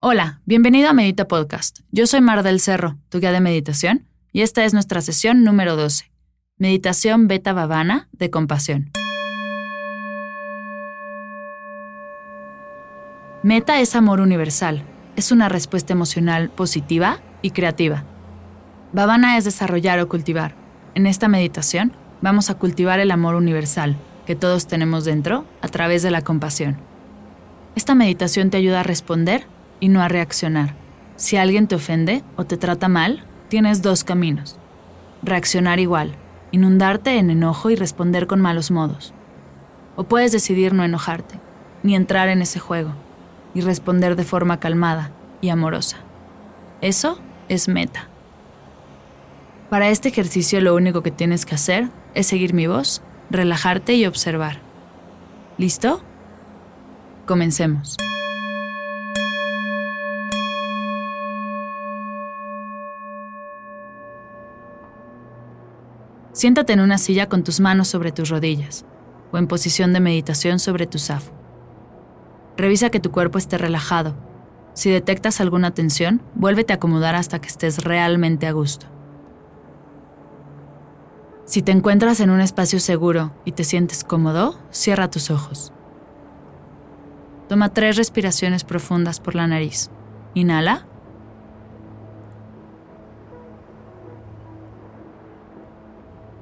Hola, bienvenido a Medita Podcast. Yo soy Mar del Cerro, tu guía de meditación, y esta es nuestra sesión número 12, Meditación Beta Bhavana de Compasión. Meta es amor universal, es una respuesta emocional positiva y creativa. Bhavana es desarrollar o cultivar. En esta meditación vamos a cultivar el amor universal que todos tenemos dentro a través de la compasión. Esta meditación te ayuda a responder y no a reaccionar. Si alguien te ofende o te trata mal, tienes dos caminos. Reaccionar igual, inundarte en enojo y responder con malos modos. O puedes decidir no enojarte, ni entrar en ese juego, y responder de forma calmada y amorosa. Eso es meta. Para este ejercicio lo único que tienes que hacer es seguir mi voz, relajarte y observar. ¿Listo? Comencemos. Siéntate en una silla con tus manos sobre tus rodillas o en posición de meditación sobre tu zafo. Revisa que tu cuerpo esté relajado. Si detectas alguna tensión, vuélvete a acomodar hasta que estés realmente a gusto. Si te encuentras en un espacio seguro y te sientes cómodo, cierra tus ojos. Toma tres respiraciones profundas por la nariz. Inhala.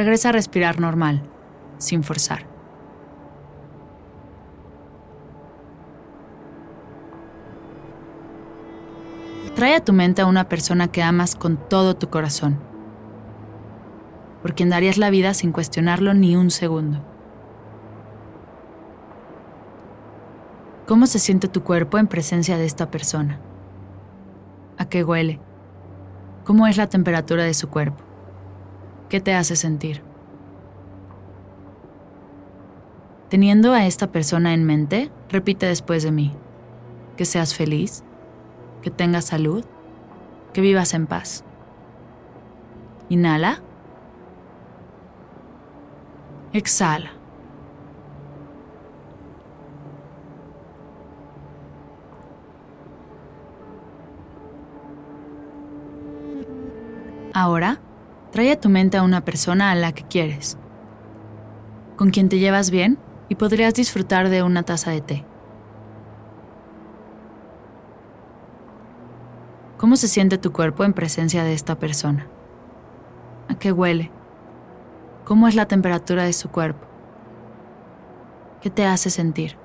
Regresa a respirar normal, sin forzar. Trae a tu mente a una persona que amas con todo tu corazón, por quien darías la vida sin cuestionarlo ni un segundo. ¿Cómo se siente tu cuerpo en presencia de esta persona? ¿A qué huele? ¿Cómo es la temperatura de su cuerpo? ¿Qué te hace sentir? Teniendo a esta persona en mente, repite después de mí. Que seas feliz, que tengas salud, que vivas en paz. Inhala. Exhala. Ahora, Trae a tu mente a una persona a la que quieres, con quien te llevas bien y podrías disfrutar de una taza de té. ¿Cómo se siente tu cuerpo en presencia de esta persona? ¿A qué huele? ¿Cómo es la temperatura de su cuerpo? ¿Qué te hace sentir?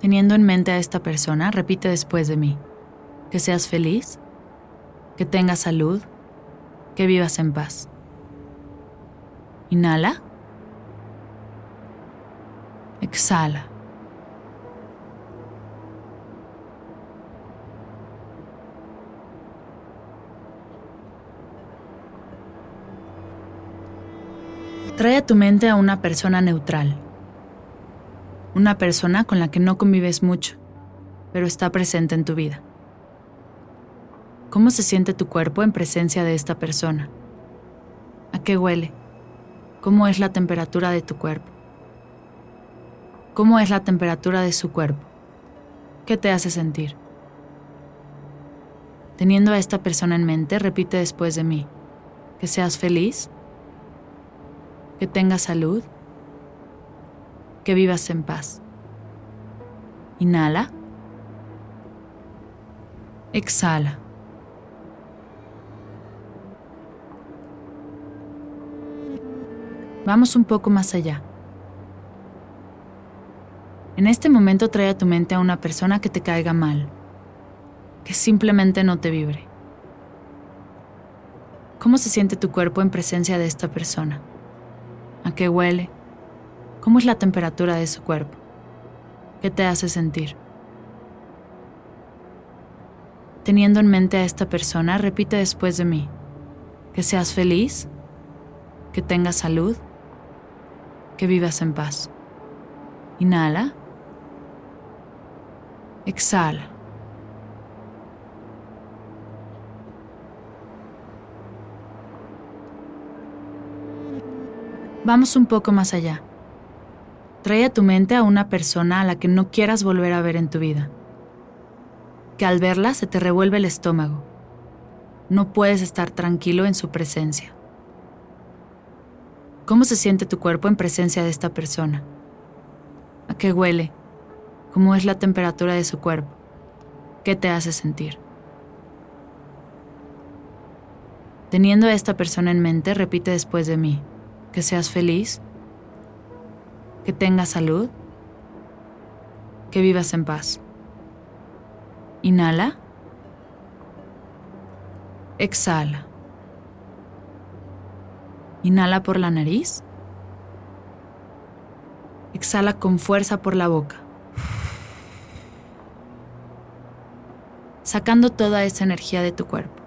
Teniendo en mente a esta persona, repite después de mí. Que seas feliz que tengas salud, que vivas en paz. Inhala. Exhala. Trae a tu mente a una persona neutral, una persona con la que no convives mucho, pero está presente en tu vida. ¿Cómo se siente tu cuerpo en presencia de esta persona? ¿A qué huele? ¿Cómo es la temperatura de tu cuerpo? ¿Cómo es la temperatura de su cuerpo? ¿Qué te hace sentir? Teniendo a esta persona en mente, repite después de mí. Que seas feliz, que tengas salud, que vivas en paz. Inhala. Exhala. Vamos un poco más allá. En este momento trae a tu mente a una persona que te caiga mal, que simplemente no te vibre. ¿Cómo se siente tu cuerpo en presencia de esta persona? ¿A qué huele? ¿Cómo es la temperatura de su cuerpo? ¿Qué te hace sentir? Teniendo en mente a esta persona, repite después de mí. Que seas feliz, que tengas salud, que vivas en paz. Inhala. Exhala. Vamos un poco más allá. Trae a tu mente a una persona a la que no quieras volver a ver en tu vida. Que al verla se te revuelve el estómago. No puedes estar tranquilo en su presencia. ¿Cómo se siente tu cuerpo en presencia de esta persona? ¿A qué huele? ¿Cómo es la temperatura de su cuerpo? ¿Qué te hace sentir? Teniendo a esta persona en mente, repite después de mí, que seas feliz, que tengas salud, que vivas en paz. Inhala. Exhala. Inhala por la nariz. Exhala con fuerza por la boca. Sacando toda esa energía de tu cuerpo.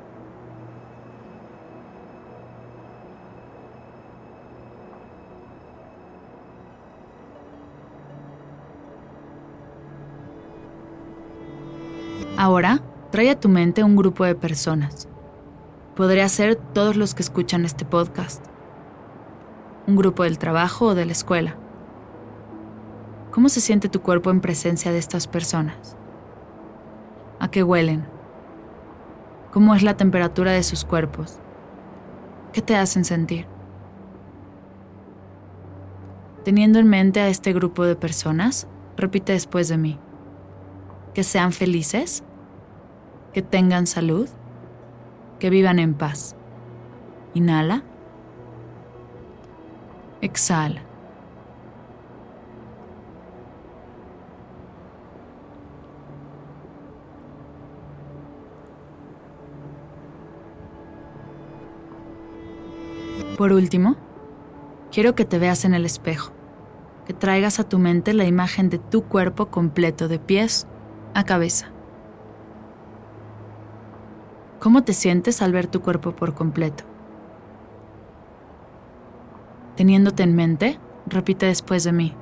Ahora, trae a tu mente un grupo de personas. Podría ser todos los que escuchan este podcast. Un grupo del trabajo o de la escuela. ¿Cómo se siente tu cuerpo en presencia de estas personas? ¿A qué huelen? ¿Cómo es la temperatura de sus cuerpos? ¿Qué te hacen sentir? Teniendo en mente a este grupo de personas, repite después de mí. Que sean felices que tengan salud, que vivan en paz. Inhala. Exhala. Por último, quiero que te veas en el espejo, que traigas a tu mente la imagen de tu cuerpo completo de pies a cabeza. ¿Cómo te sientes al ver tu cuerpo por completo? Teniéndote en mente, repite después de mí.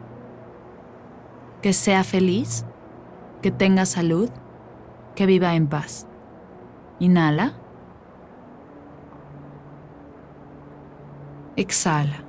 Que sea feliz, que tenga salud, que viva en paz. Inhala. Exhala.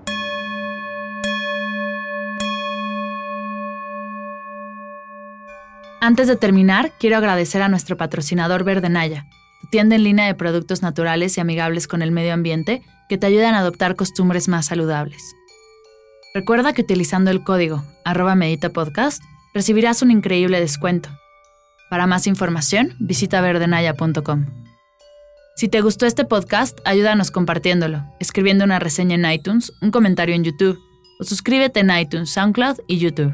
Antes de terminar, quiero agradecer a nuestro patrocinador Verdenaya, tu tienda en línea de productos naturales y amigables con el medio ambiente que te ayudan a adoptar costumbres más saludables. Recuerda que utilizando el código arroba meditapodcast recibirás un increíble descuento. Para más información, visita verdenaya.com. Si te gustó este podcast, ayúdanos compartiéndolo, escribiendo una reseña en iTunes, un comentario en YouTube o suscríbete en iTunes, SoundCloud y YouTube.